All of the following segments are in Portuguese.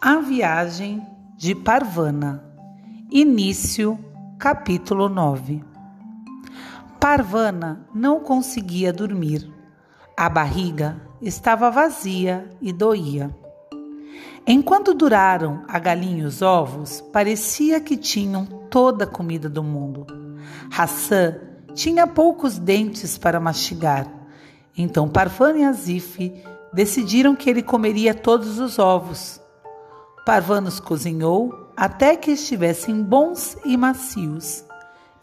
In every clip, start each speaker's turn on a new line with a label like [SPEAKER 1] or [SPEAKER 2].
[SPEAKER 1] A viagem de Parvana. Início, capítulo 9. Parvana não conseguia dormir. A barriga estava vazia e doía. Enquanto duraram a galinha e os ovos, parecia que tinham toda a comida do mundo. Hassan tinha poucos dentes para mastigar. Então Parvana e Azif decidiram que ele comeria todos os ovos Parvanos cozinhou até que estivessem bons e macios,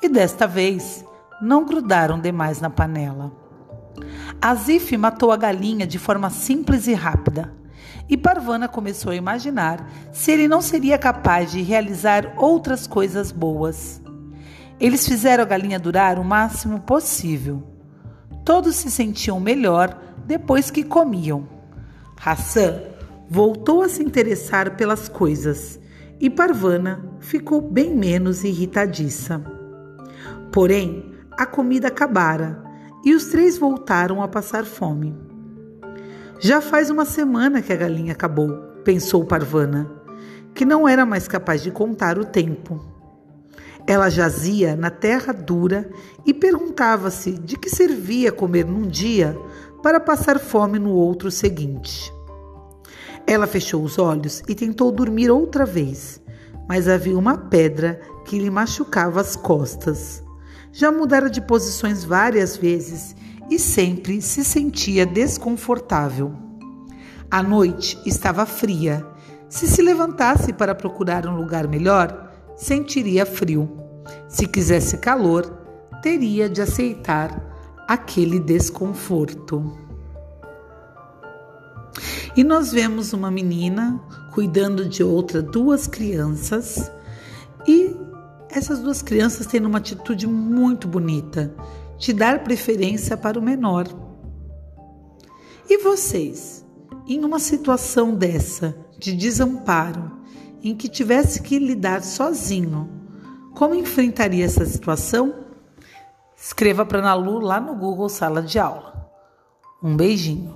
[SPEAKER 1] e desta vez não grudaram demais na panela. Azif matou a galinha de forma simples e rápida, e Parvana começou a imaginar se ele não seria capaz de realizar outras coisas boas. Eles fizeram a galinha durar o máximo possível. Todos se sentiam melhor depois que comiam. Hassan voltou a se interessar pelas coisas e Parvana ficou bem menos irritadiça. Porém, a comida acabara e os três voltaram a passar fome. Já faz uma semana que a galinha acabou, pensou Parvana, que não era mais capaz de contar o tempo. Ela jazia na terra dura e perguntava-se de que servia comer num dia para passar fome no outro seguinte. Ela fechou os olhos e tentou dormir outra vez, mas havia uma pedra que lhe machucava as costas. Já mudara de posições várias vezes e sempre se sentia desconfortável. A noite estava fria. Se se levantasse para procurar um lugar melhor, sentiria frio. Se quisesse calor, teria de aceitar aquele desconforto. E nós vemos uma menina cuidando de outra duas crianças e essas duas crianças têm uma atitude muito bonita de dar preferência para o menor. E vocês, em uma situação dessa de desamparo, em que tivesse que lidar sozinho, como enfrentaria essa situação? Escreva para Nalu lá no Google Sala de Aula. Um beijinho.